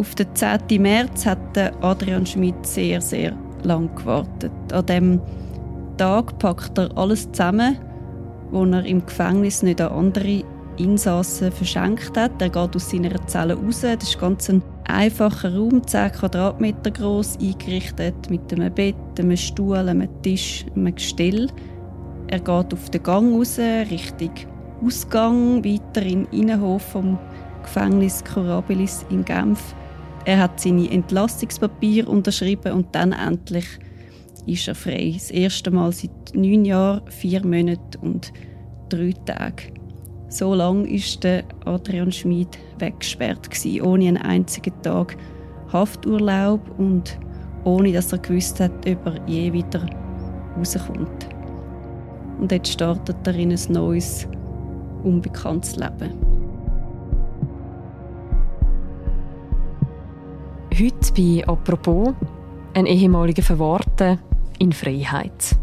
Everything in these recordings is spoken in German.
Auf den 10. März hat Adrian Schmidt sehr, sehr lang gewartet. An dem Tag packt er alles zusammen, was er im Gefängnis nicht an andere Insassen verschenkt hat. Er geht aus seiner Zelle raus. Das ist ganz ein einfacher Raum, 10 Quadratmeter groß, eingerichtet mit einem Bett, einem Stuhl, einem Tisch, einem Gestell. Er geht auf den Gang raus, Richtung Ausgang, weiter in den Innenhof vom Gefängnis Corabilis in Genf. Er hat seine Entlastungspapiere unterschrieben und dann endlich ist er frei. Das erste Mal seit neun Jahren, vier Monaten und drei Tagen. So lange war Adrian Schmid weggesperrt, ohne einen einzigen Tag Hafturlaub und ohne dass er gewusst hat, ob er je wieder rauskommt. Und jetzt startet er in ein neues, unbekanntes Leben. Heute bei «Apropos» ein ehemaliger Verwahrter in Freiheit.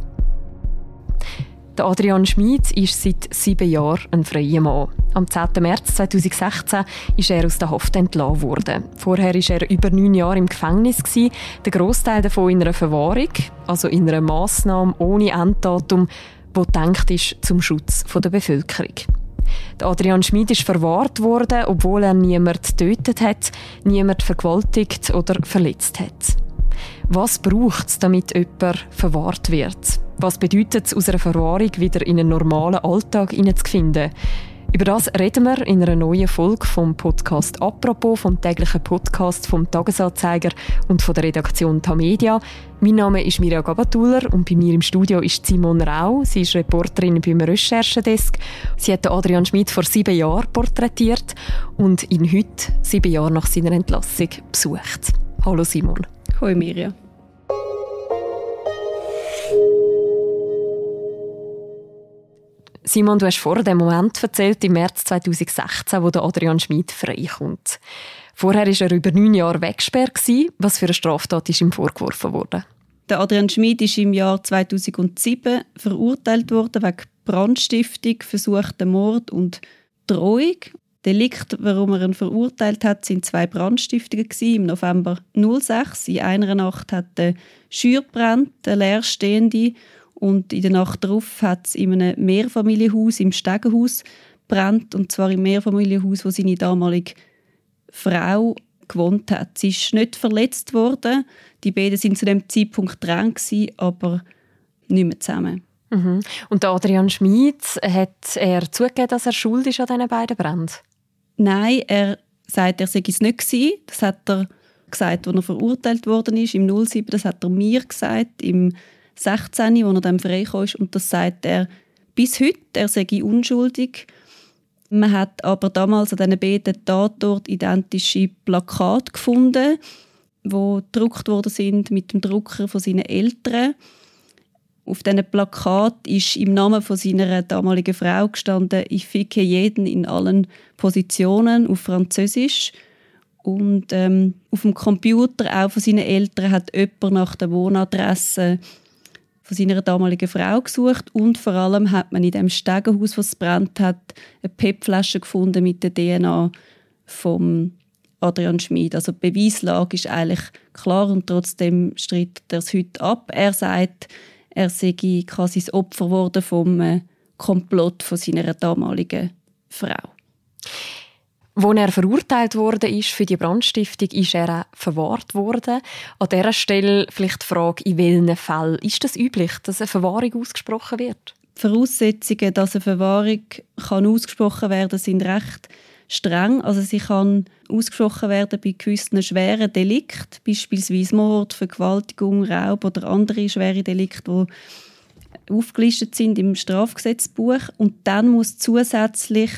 Der Adrian Schmid ist seit sieben Jahren ein freier Mann. Am 10. März 2016 ist er aus der Haft entlassen worden. Vorher war er über neun Jahre im Gefängnis. Der Großteil davon in einer Verwahrung, also in einer Massnahme ohne Enddatum, die gedacht ist zum Schutz der Bevölkerung. Adrian Schmid ist verwahrt worden, obwohl er niemand getötet hat, niemand vergewaltigt oder verletzt hat. Was braucht es, damit jemand verwahrt wird? Was bedeutet es, aus einer Verwahrung wieder in einen normalen Alltag hineinzufinden? Über das reden wir in einer neuen Folge vom Podcast «Apropos», vom täglichen Podcast vom «Tagesanzeiger» und von der Redaktion «Tamedia». Mein Name ist Mirja Gabatuller und bei mir im Studio ist Simon Rau. Sie ist Reporterin beim Recherchedesk. Sie hat Adrian Schmidt vor sieben Jahren porträtiert und ihn heute, sieben Jahre nach seiner Entlassung, besucht. Hallo Simon. Hallo Mirja. Simon, du hast vor dem Moment erzählt, im März 2016, wo Adrian Schmid freikommt. Vorher war er über neun Jahre weggesperrt. Was für eine Straftat ist ihm vorgeworfen worden? Der Adrian Schmid ist im Jahr 2007 verurteilt worden wegen Brandstiftung, versuchten Mord und Drohung. Delikt, warum er ihn verurteilt hat, sind zwei Brandstiftungen im November 06. In einer Nacht hat der Schür brennt, der leerstehende und in der Nacht darauf hat es in einem Mehrfamilienhaus im Stegenhaus brennt und zwar im Mehrfamilienhaus, wo seine damalige Frau gewohnt hat. Sie ist nicht verletzt worden. Die beiden sind zu dem Zeitpunkt dran aber nicht mehr zusammen. Mhm. Und Adrian Schmid hat er zugegeben, dass er schuld ist an diesen beiden Bränden? Nein, er sagt, er sei es nicht gewesen. Das hat er gesagt, als er verurteilt worden ist im 07. Das hat er mir gesagt im 16, wo er dann freigekommen ist. Und das sagt er bis heute, er sei unschuldig. Man hat aber damals an diesen beiden Tatort identische Plakate gefunden, die gedruckt worden sind mit dem Drucker von seinen Eltern. Auf diesen Plakat ist im Namen von seiner damaligen Frau gestanden «Ich ficke jeden in allen Positionen» auf Französisch. Und ähm, auf dem Computer auch von seinen Eltern hat jemand nach der Wohnadresse von seiner damaligen Frau gesucht und vor allem hat man in dem Stegenhaus, was brennt hat, eine PET-Flasche gefunden mit der DNA vom Adrian Schmid. Also die Beweislage ist eigentlich klar und trotzdem streitet er es heute ab. Er sagt, er sei quasi das Opfer geworden vom äh, Komplott von seiner damaligen Frau. Als er verurteilt wurde ist für die Brandstiftung, ist er verwahrt worden. An dieser Stelle vielleicht die Frage, in welchen Fällen ist das üblich, dass eine Verwahrung ausgesprochen wird? Die Voraussetzungen, dass eine Verwahrung kann ausgesprochen werden sind recht streng. Also sie kann ausgesprochen werden bei gewissen schweren Delikten, beispielsweise Mord, Vergewaltigung, Raub oder andere schwere Delikte, die aufgelistet sind im Strafgesetzbuch. Und dann muss zusätzlich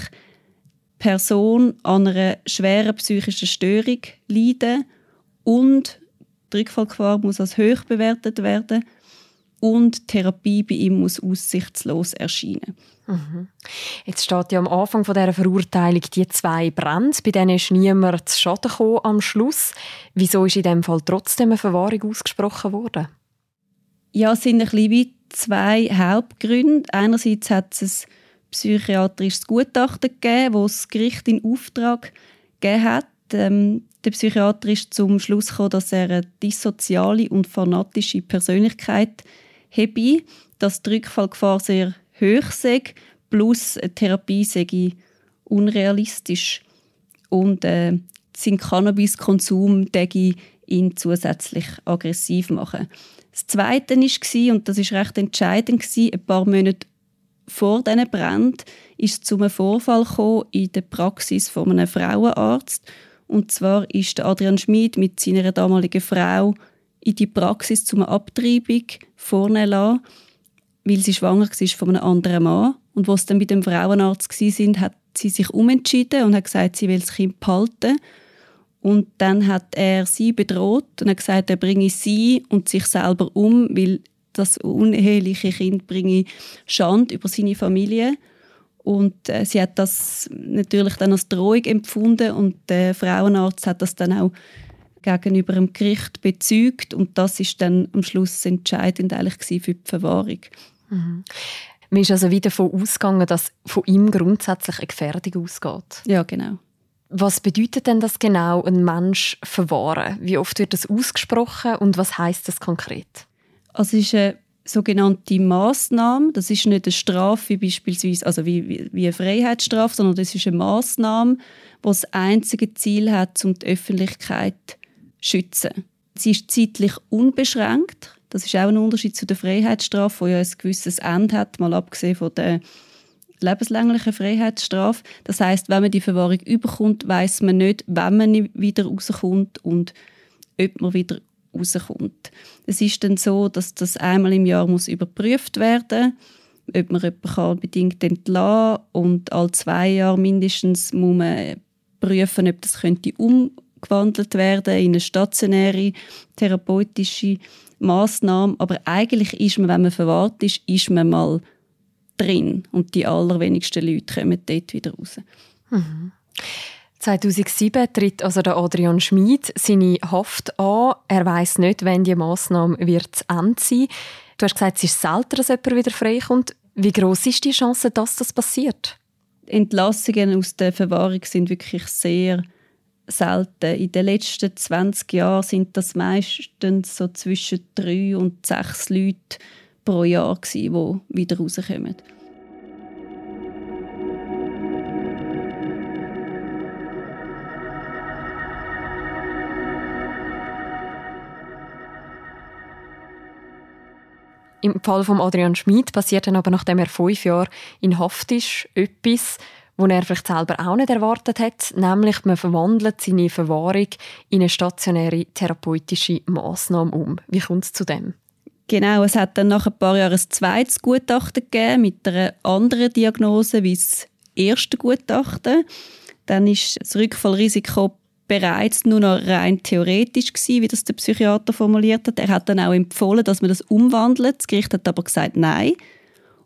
Person an einer schweren psychischen Störung leiden und die Rückfallgefahr muss als hoch bewertet werden und Therapie bei ihm muss aussichtslos erscheinen. Mhm. Jetzt steht ja am Anfang von dieser Verurteilung die zwei Brände, bei denen ist niemand zu Schaden gekommen am Schluss. Wieso ist in diesem Fall trotzdem eine Verwahrung ausgesprochen worden? Ja, es sind ein bisschen wie zwei Hauptgründe. Einerseits hat es psychiatrisches Gutachten gegeben, das das Gericht in Auftrag gegeben hat. ähm, der Psychiater ist zum Schluss gekommen, dass er eine dissoziale und fanatische Persönlichkeit habe, dass die Rückfallgefahr sehr hoch sei, plus eine Therapie sei unrealistisch und äh, sein Cannabiskonsum ihn zusätzlich aggressiv machen. Das Zweite war, und das ist recht entscheidend, ein paar Monate vor diesen Brand ist es zu einem Vorfall in der Praxis von einem Frauenarzt. Und zwar ist Adrian Schmid mit seiner damaligen Frau in die Praxis zum Abtreibung vorne weil sie schwanger war von einem anderen Mann. Und was dann bei dem Frauenarzt sind, hat sie sich umentschieden und hat gesagt, sie will das Kind behalten. Und dann hat er sie bedroht und hat gesagt, er bringe sie und sich selber um, weil das uneheliche Kind bringe Schande über seine Familie. Und äh, sie hat das natürlich dann als Drohung empfunden und der Frauenarzt hat das dann auch gegenüber dem Gericht bezeugt und das ist dann am Schluss entscheidend eigentlich für die Verwahrung. Mhm. Man ist also wieder davon ausgegangen, dass von ihm grundsätzlich eine Gefährdung ausgeht. Ja, genau. Was bedeutet denn das genau, ein Mensch verwahren? Wie oft wird das ausgesprochen und was heißt das konkret? Also es ist eine sogenannte Maßnahme. Das ist nicht eine Strafe wie beispielsweise, also wie, wie eine Freiheitsstrafe, sondern das ist eine Maßnahme, die das einzige Ziel hat, um die Öffentlichkeit zu schützen. Sie ist zeitlich unbeschränkt. Das ist auch ein Unterschied zu der Freiheitsstrafe, die ja ein gewisses Ende hat, mal abgesehen von der lebenslänglichen Freiheitsstrafe. Das heißt, wenn man die Verwahrung überkommt, weiß man nicht, wann man wieder rauskommt und ob man wieder rauskommt. Es ist dann so, dass das einmal im Jahr muss überprüft werden ob man jemanden bedingt entlassen kann. Und alle zwei Jahre mindestens muss man prüfen, ob das könnte umgewandelt werden in eine stationäre therapeutische Maßnahme. Aber eigentlich ist man, wenn man verwahrt ist, ist man mal drin und die allerwenigsten Leute kommen dort wieder raus. Mhm. 2007 tritt also der Adrian Schmid seine Haft an. Er weiß nicht, wann die Massnahme wird zu Ende sein. Du hast gesagt, es ist selten, dass jemand wieder freikommt. Wie groß ist die Chance, dass das passiert? Entlassungen aus der Verwahrung sind wirklich sehr selten. In den letzten 20 Jahren sind das meistens so zwischen drei und sechs Leute pro Jahr, die wieder rauskommen. Im Fall von Adrian Schmid passiert dann aber, nachdem er fünf Jahre in Haft ist, etwas, wo er vielleicht selber auch nicht erwartet hat, nämlich man verwandelt seine Verwahrung in eine stationäre therapeutische Maßnahme um. Wie kommt es zu dem? Genau, es hat dann nach ein paar Jahren ein zweites Gutachten gegeben mit einer anderen Diagnose wie das erste Gutachten. Dann ist das Rückfallrisiko bereits nur noch rein theoretisch gewesen, wie das der Psychiater formuliert hat. Er hat dann auch empfohlen, dass man das umwandelt. Das Gericht hat aber gesagt, nein.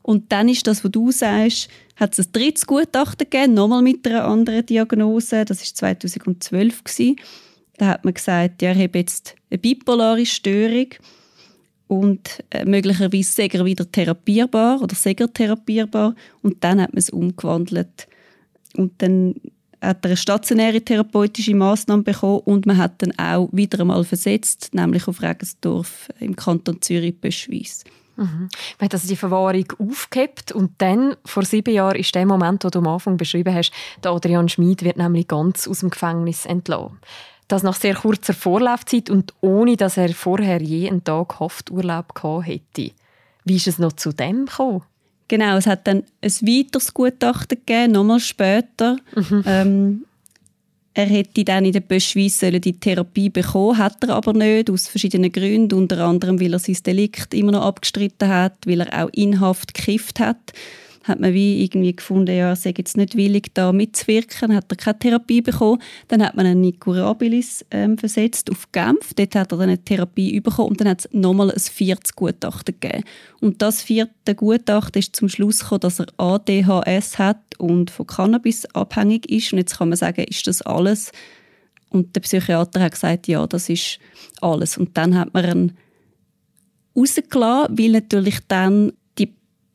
Und dann ist das, was du sagst, hat es ein drittes Gutachten gegeben, nochmal mit einer anderen Diagnose. Das war 2012 gewesen. Da hat man gesagt, ja, er hat jetzt eine bipolare Störung und äh, möglicherweise sei er wieder therapierbar oder sei er therapierbar. Und dann hat man es umgewandelt. Und dann hat er eine stationäre therapeutische Maßnahme bekommen und man hat dann auch wieder einmal versetzt, nämlich auf Regensdorf im Kanton Zürich-Böschweiss. Mhm. Man hat also die Verwahrung aufgehebt und dann, vor sieben Jahren, ist der Moment, den du am Anfang beschrieben hast, der Adrian Schmid wird nämlich ganz aus dem Gefängnis entlassen. Das nach sehr kurzer Vorlaufzeit und ohne, dass er vorher je einen Tag Hafturlaub gehabt hätte. Wie ist es noch zu dem gekommen? Genau, es hat dann ein weiteres Gutachten gegeben, nochmal später. Mhm. Ähm, er hätte dann in der Böschweiss die Therapie bekommen, hat er aber nicht, aus verschiedenen Gründen, unter anderem, weil er sein Delikt immer noch abgestritten hat, weil er auch inhaft gekifft hat hat man wie irgendwie gefunden, ja, er sei jetzt nicht willig, da mitzuwirken, hat er keine Therapie bekommen. Dann hat man einen Nikurabilis ähm, versetzt auf Genf, dort hat er dann eine Therapie bekommen und dann hat es nochmal ein viertes Gutachten gegeben. Und das vierte Gutachten ist zum Schluss gekommen, dass er ADHS hat und von Cannabis abhängig ist. Und jetzt kann man sagen, ist das alles? Und der Psychiater hat gesagt, ja, das ist alles. Und dann hat man ihn rausgelassen, weil natürlich dann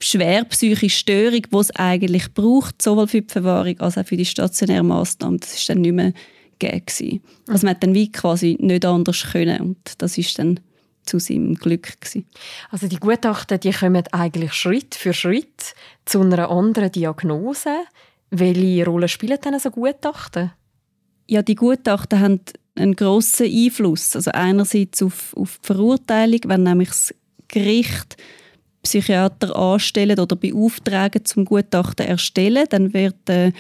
schwer psychische Störung, die es eigentlich braucht, sowohl für die Verwahrung als auch für die stationäre Massnahmen, das ist dann nicht mehr gegeben. Also man hat dann wie quasi nicht anders können und das ist dann zu seinem Glück gewesen. Also die Gutachten, die kommen eigentlich Schritt für Schritt zu einer anderen Diagnose. Welche Rolle spielen denn so Gutachten? Ja, die Gutachten haben einen grossen Einfluss. Also einerseits auf, auf die Verurteilung, wenn nämlich das Gericht Psychiater anstellen oder beauftragen zum Gutachten erstellen, dann wird der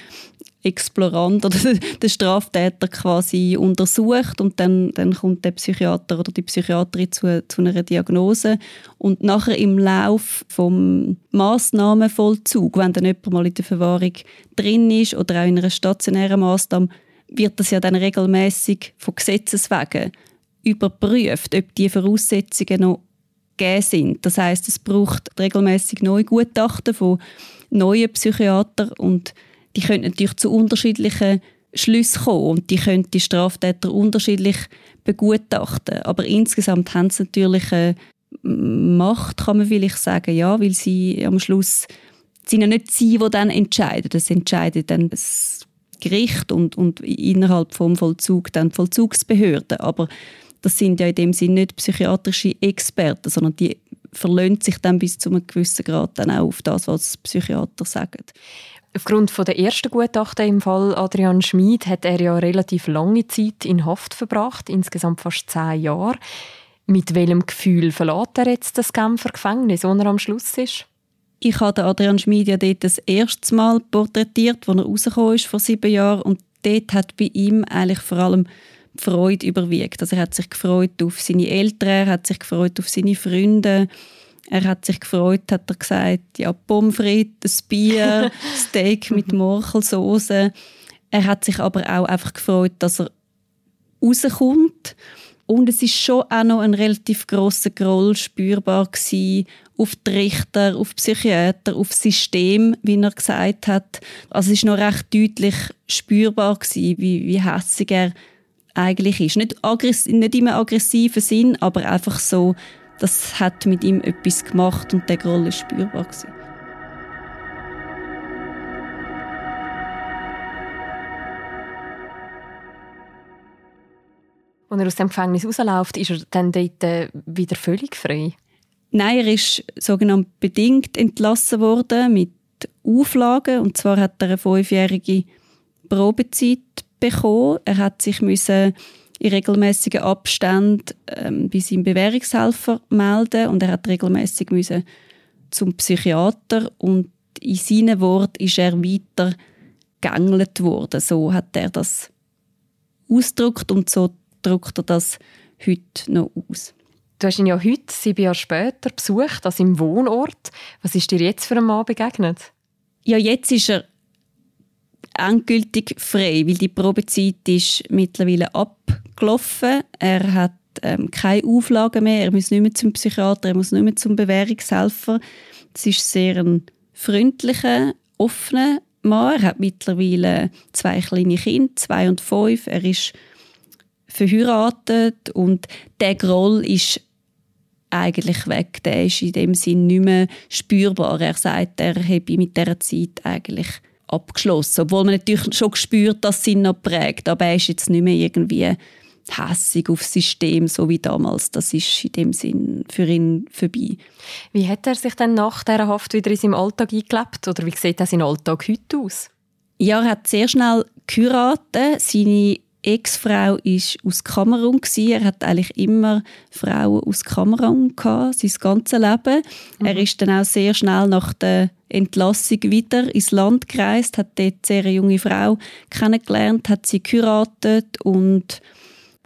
Explorant oder der Straftäter quasi untersucht und dann, dann kommt der Psychiater oder die Psychiaterin zu, zu einer Diagnose und nachher im Lauf vom Massnahmenvollzug, wenn dann jemand mal in der Verwahrung drin ist oder auch in einer stationären Maßnahme, wird das ja dann regelmäßig von Gesetzes wegen überprüft, ob die Voraussetzungen noch gegeben sind. Das heißt, es braucht regelmäßig neue Gutachten von neuen Psychiatern und die können natürlich zu unterschiedlichen Schlüssen kommen und die können die Straftäter unterschiedlich begutachten. Aber insgesamt haben sie natürlich eine Macht, kann man vielleicht sagen, ja, weil sie am Schluss sind ja nicht sie, die dann entscheiden. Das entscheidet dann das Gericht und, und innerhalb vom Vollzug dann die Vollzugsbehörden. Aber das sind ja in dem Sinne nicht psychiatrische Experten, sondern die verlöhnt sich dann bis zu einem gewissen Grad dann auch auf das, was Psychiater sagen. Aufgrund von der ersten Gutachten im Fall Adrian Schmid hat er ja relativ lange Zeit in Haft verbracht, insgesamt fast zehn Jahre. Mit welchem Gefühl verlässt er jetzt das Genfer Gefängnis, wo er am Schluss ist? Ich habe Adrian Schmid ja dort das erste Mal porträtiert, als er rausgekommen ist vor sieben Jahren und dort hat bei ihm eigentlich vor allem Freude überwiegt. Also er hat sich gefreut auf seine Eltern, er hat sich gefreut auf seine Freunde, er hat sich gefreut, hat er gesagt, ja, Pommes frites, ein Bier, Steak mit Morchelsauce. Er hat sich aber auch einfach gefreut, dass er rauskommt. Und es ist schon auch noch ein relativ grosser Groll spürbar gewesen auf die Richter, auf die Psychiater, auf das System, wie er gesagt hat. Also es ist noch recht deutlich spürbar gewesen, wie, wie hässig er eigentlich ist. Nicht, nicht im aggressiven Sinn, aber einfach so, das hat mit ihm etwas gemacht und der Groll ist spürbar gewesen. Als er aus dem Gefängnis rausläuft, ist er dann dort äh, wieder völlig frei? Nein, er ist sogenannt bedingt entlassen worden mit Auflagen. Und zwar hat er eine fünfjährige Probezeit bekommen. Er hat sich müssen in regelmäßigen Abständen ähm, bei seinem Bewährungshelfer melden und er hat regelmäßig müssen zum Psychiater und in seinen Worten ist er weiter gegängelt worden. So hat er das ausgedrückt und so drückt er das heute noch aus. Du hast ihn ja heute, sieben Jahre später, besucht, an seinem Wohnort. Was ist dir jetzt für einen Mann begegnet? Ja, jetzt ist er endgültig frei, weil die Probezeit ist mittlerweile abgelaufen. Er hat ähm, keine Auflagen mehr, er muss nicht mehr zum Psychiater, er muss nicht mehr zum Bewährungshelfer. Es ist sehr ein freundlicher, offener Mann. Er hat mittlerweile zwei kleine Kinder, zwei und fünf. Er ist verheiratet und der Groll ist eigentlich weg. Der ist in dem Sinn nicht mehr spürbar. Er sagt, er habe mit dieser Zeit eigentlich abgeschlossen. Obwohl man natürlich schon gespürt, dass sie ihn noch prägt. Aber er ist jetzt nicht mehr irgendwie hässig aufs System, so wie damals. Das ist in dem Sinn für ihn vorbei. Wie hat er sich dann nach dieser Haft wieder in seinem Alltag eingelebt? Oder wie sieht sein Alltag heute aus? Ja, er hat sehr schnell geheiratet. Seine Ex-Frau ist aus Kamerun Er hat eigentlich immer Frauen aus Kamerun gehabt, sein ganzes Leben. Mhm. Er ist dann auch sehr schnell nach der Entlassung wieder ins Land gereist, hat dort eine sehr junge Frau kennengelernt, hat sie geheiratet und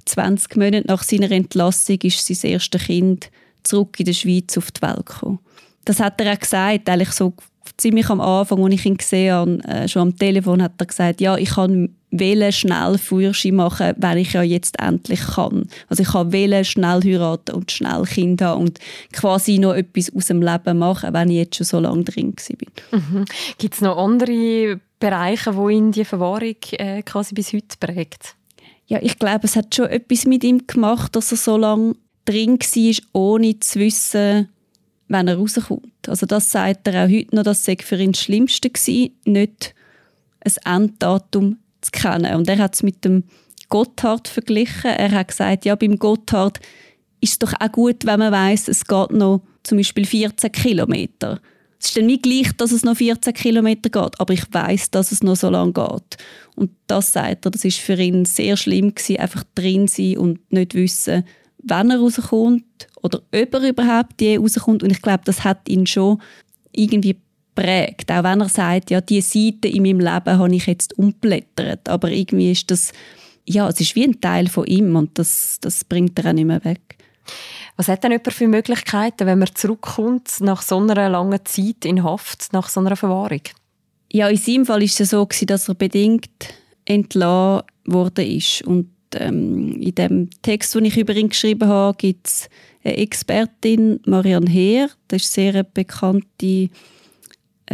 20 Monate nach seiner Entlassung ist sein erstes Kind zurück in der Schweiz auf die Welt gekommen. Das hat er auch gesagt, eigentlich so ziemlich am Anfang, als ich ihn gesehen habe, äh, schon am Telefon, hat er gesagt, ja, ich kann wählen schnell Führerschein machen, wenn ich ja jetzt endlich kann. Also ich kann wählen schnell heiraten und schnell Kinder haben und quasi noch etwas aus dem Leben machen, wenn ich jetzt schon so lange drin war. Mhm. Gibt es noch andere Bereiche, wo ihn die Verwahrung äh, quasi bis heute prägt? Ja, ich glaube, es hat schon etwas mit ihm gemacht, dass er so lange drin war, ohne zu wissen, wenn er rauskommt. Also das sagt er auch heute noch, das sei für ihn das Schlimmste gewesen, nicht ein Enddatum zu kennen. Und er hat es mit dem Gotthard verglichen. Er hat gesagt, ja, beim Gotthard ist es doch auch gut, wenn man weiß, es geht noch zum Beispiel 14 Kilometer. Es ist dann nicht gleich, dass es noch 14 Kilometer geht, aber ich weiß, dass es noch so lange geht. Und das sagt er, das ist für ihn sehr schlimm gewesen, einfach drin sein und nicht wissen, wann er rauskommt oder ob er überhaupt je rauskommt. Und ich glaube, das hat ihn schon irgendwie prägt. Auch wenn er sagt, ja, diese Seite in meinem Leben habe ich jetzt umblättert. Aber irgendwie ist das, ja, es ist wie ein Teil von ihm und das, das bringt er auch nicht mehr weg. Was hat denn jemand für Möglichkeiten, wenn man zurückkommt nach so einer langen Zeit in Haft, nach so einer Verwahrung? Ja, in seinem Fall ist es so, dass er bedingt entlassen worden ist. Und ähm, in dem Text, den ich über ihn geschrieben habe, gibt es eine Expertin, Marianne Heer. Das ist eine sehr bekannte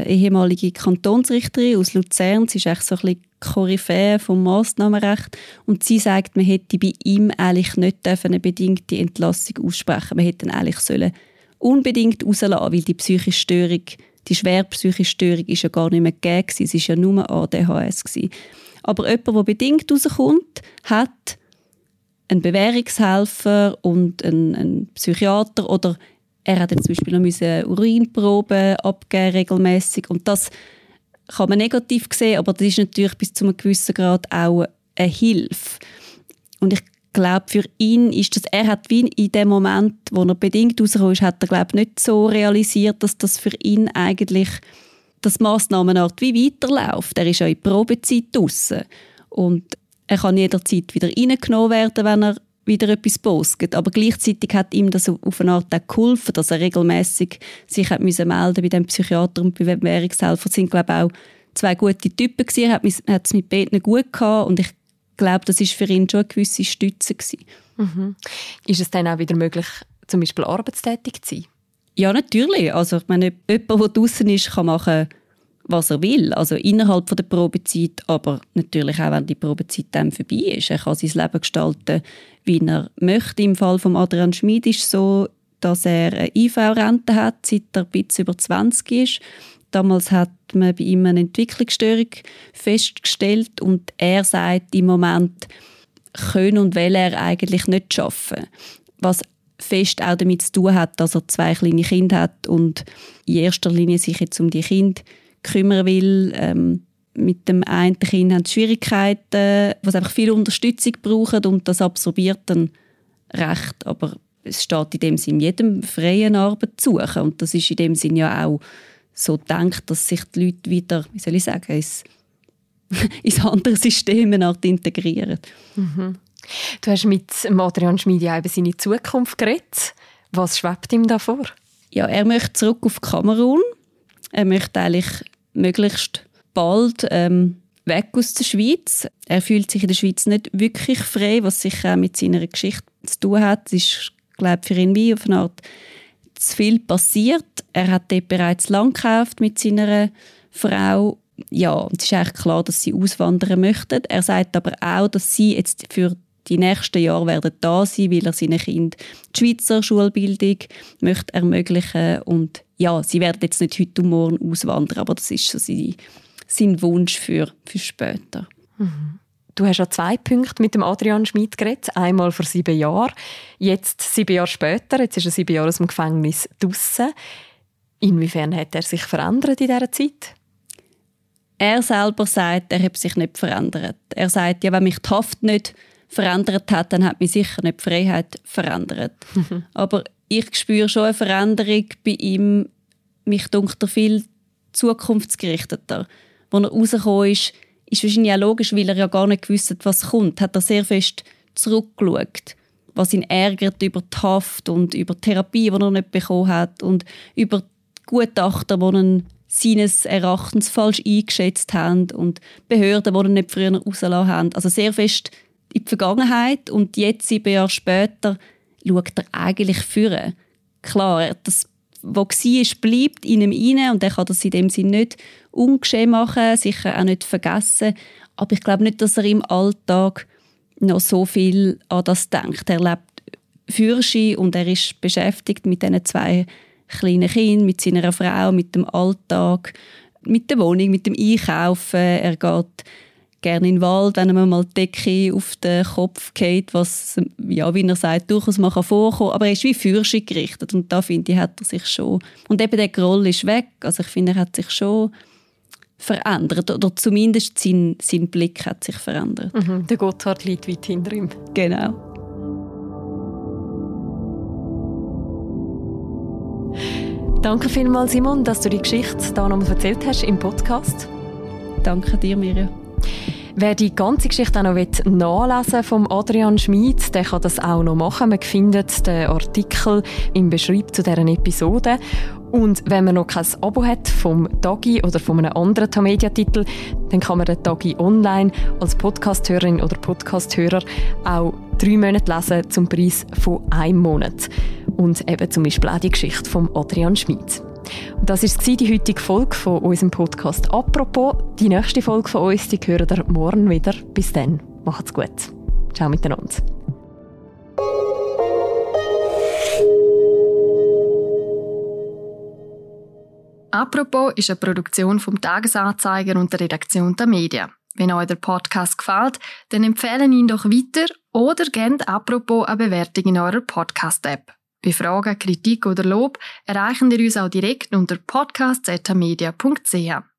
ehemalige Kantonsrichterin aus Luzern. Sie ist echt so ein bisschen Koryphäe vom Massnahmenrecht und sie sagt, man hätte bei ihm eigentlich nicht eine bedingte Entlassung aussprechen. Man hätte ihn eigentlich sollen unbedingt rauslassen, weil die psychische Störung, die schwere Störung ist ja gar nicht mehr gegeben, es war ja nur ADHS. Aber jemand, der bedingt rauskommt, hat einen Bewährungshelfer und einen, einen Psychiater oder er hat zum Beispiel noch Urinproben abgeben regelmäßig und das kann man negativ sehen, aber das ist natürlich bis zu einem gewissen Grad auch eine Hilfe. Und ich glaube, für ihn ist das, er hat wie in dem Moment, wo er bedingt rausgekommen ist, hat er glaube nicht so realisiert, dass das für ihn eigentlich das Massnahmenart wie weiterläuft. Er ist ja in Probezeit draussen und er kann jederzeit wieder reingenommen werden, wenn er wieder etwas postet. Aber gleichzeitig hat ihm das auf eine Art auch geholfen, dass er regelmäßig sich hat müssen melden bei dem Psychiater und bei dem Währungshelfer. Das sind glaube ich auch zwei gute Typen gewesen. Er hat es mit beiden gut gehabt und ich glaube, das ist für ihn schon eine gewisse Stütze gewesen. Mhm. Ist es dann auch wieder möglich, zum Beispiel arbeitstätig zu sein? Ja, natürlich. Also ich meine, jemand, der draußen ist, kann machen was er will, also innerhalb der Probezeit, aber natürlich auch, wenn die Probezeit dann vorbei ist. Er kann sein Leben gestalten, wie er möchte. Im Fall von Adrian Schmid ist es so, dass er eine IV-Rente hat, seit er ein bisschen über 20 ist. Damals hat man bei ihm eine Entwicklungsstörung festgestellt und er sagt im Moment, können und will er eigentlich nicht arbeiten. Was fest auch damit zu tun hat, dass er zwei kleine Kinder hat und in erster Linie sich jetzt um die Kinder kümmern will. Ähm, mit dem einen Kind haben Schwierigkeiten, was einfach viel Unterstützung brauchen und das absorbiert dann recht. Aber es steht in dem Sinn jedem freien Arbeit zu suchen und das ist in dem Sinn ja auch so gedacht, dass sich die Leute wieder, wie soll ich sagen, ins, ins andere System integrieren. Mhm. Du hast mit Adrian Schmid ja über seine Zukunft geredet. Was schwebt ihm da vor? Ja, er möchte zurück auf Kamerun. Er möchte eigentlich möglichst bald ähm, weg aus der Schweiz. Er fühlt sich in der Schweiz nicht wirklich frei, was sicher auch mit seiner Geschichte zu tun hat. Es ist, glaube für ihn wie auf eine Art zu viel passiert. Er hat dort bereits lang gekauft mit seiner Frau. Ja, es ist eigentlich klar, dass sie auswandern möchten. Er sagt aber auch, dass sie jetzt für die nächsten Jahre werden da sein, weil er seinen Kind die Schweizer Schulbildung möchte ermöglichen und ja, sie werden jetzt nicht heute und morgen auswandern, aber das ist so sein, sein Wunsch für, für später. Mhm. Du hast ja zwei Punkte mit dem Adrian Schmid geredet. Einmal vor sieben Jahren, jetzt sieben Jahre später. Jetzt ist er sieben Jahre aus dem Gefängnis draussen. Inwiefern hat er sich verändert in dieser Zeit? Er selber sagt, er hat sich nicht verändert. Er sagt, ja, wenn mich die Haft nicht verändert hat, dann hat mich sicher nicht die Freiheit verändert. Aber ich spüre schon eine Veränderung bei ihm. Mich dunkt er viel zukunftsgerichteter. Als er rausgekommen ist, ist wahrscheinlich auch logisch, weil er ja gar nicht gewusst hat, was kommt, hat er sehr fest zurückgeschaut, was ihn ärgert über die Haft und über die Therapie, die er nicht bekommen hat und über die Gutachter, die ihn seines Erachtens falsch eingeschätzt haben und Behörden, die ihn nicht früher rausgelassen haben. Also sehr fest in die Vergangenheit und jetzt, sieben Jahre später, schaut er eigentlich führen. Klar, das, was war, bleibt in ihm rein und er kann das in dem Sinne nicht ungeschehen machen, sicher auch nicht vergessen. Aber ich glaube nicht, dass er im Alltag noch so viel an das denkt. Er lebt für und er ist beschäftigt mit diesen zwei kleinen Kindern, mit seiner Frau, mit dem Alltag, mit der Wohnung, mit dem Einkaufen. Er geht gerne in den Wald, wenn man mal die Decke auf den Kopf geht, was, ja, wie er sagt, durchaus mal vorkommen Aber er ist wie Fürschig gerichtet und da finde ich, hat er sich schon... Und eben der Groll ist weg, also ich finde, er hat sich schon verändert oder zumindest sein, sein Blick hat sich verändert. Mhm, der Gotthard liegt weit hinter ihm. Genau. Danke vielmals, Simon, dass du die Geschichte hier nochmal erzählt hast im Podcast. Danke dir, Mirja. Wer die ganze Geschichte auch noch nachlesen vom Adrian Schmid, der kann das auch noch machen. Man findet den Artikel im Beschreib zu deren Episode. Und wenn man noch kein Abo hat vom Dagi oder von einem anderen Tamedia-Titel, dann kann man den Dagi online als Podcasthörerin oder Podcasthörer auch drei Monate lesen zum Preis von einem Monat. Und eben zum Beispiel auch die Geschichte von Adrian Schmid. Das war die heutige Folge von unserem Podcast «Apropos». Die nächste Folge von uns, die hören ihr morgen wieder. Bis dann, macht's gut. Ciao miteinander. «Apropos» ist eine Produktion vom Tagesanzeiger und der Redaktion der Medien. Wenn euch der Podcast gefällt, dann empfehlen ihn doch weiter oder gebt «Apropos» eine Bewertung in eurer Podcast-App. Bei Fragen, Kritik oder Lob erreichen ihr uns auch direkt unter podcast.media.ch.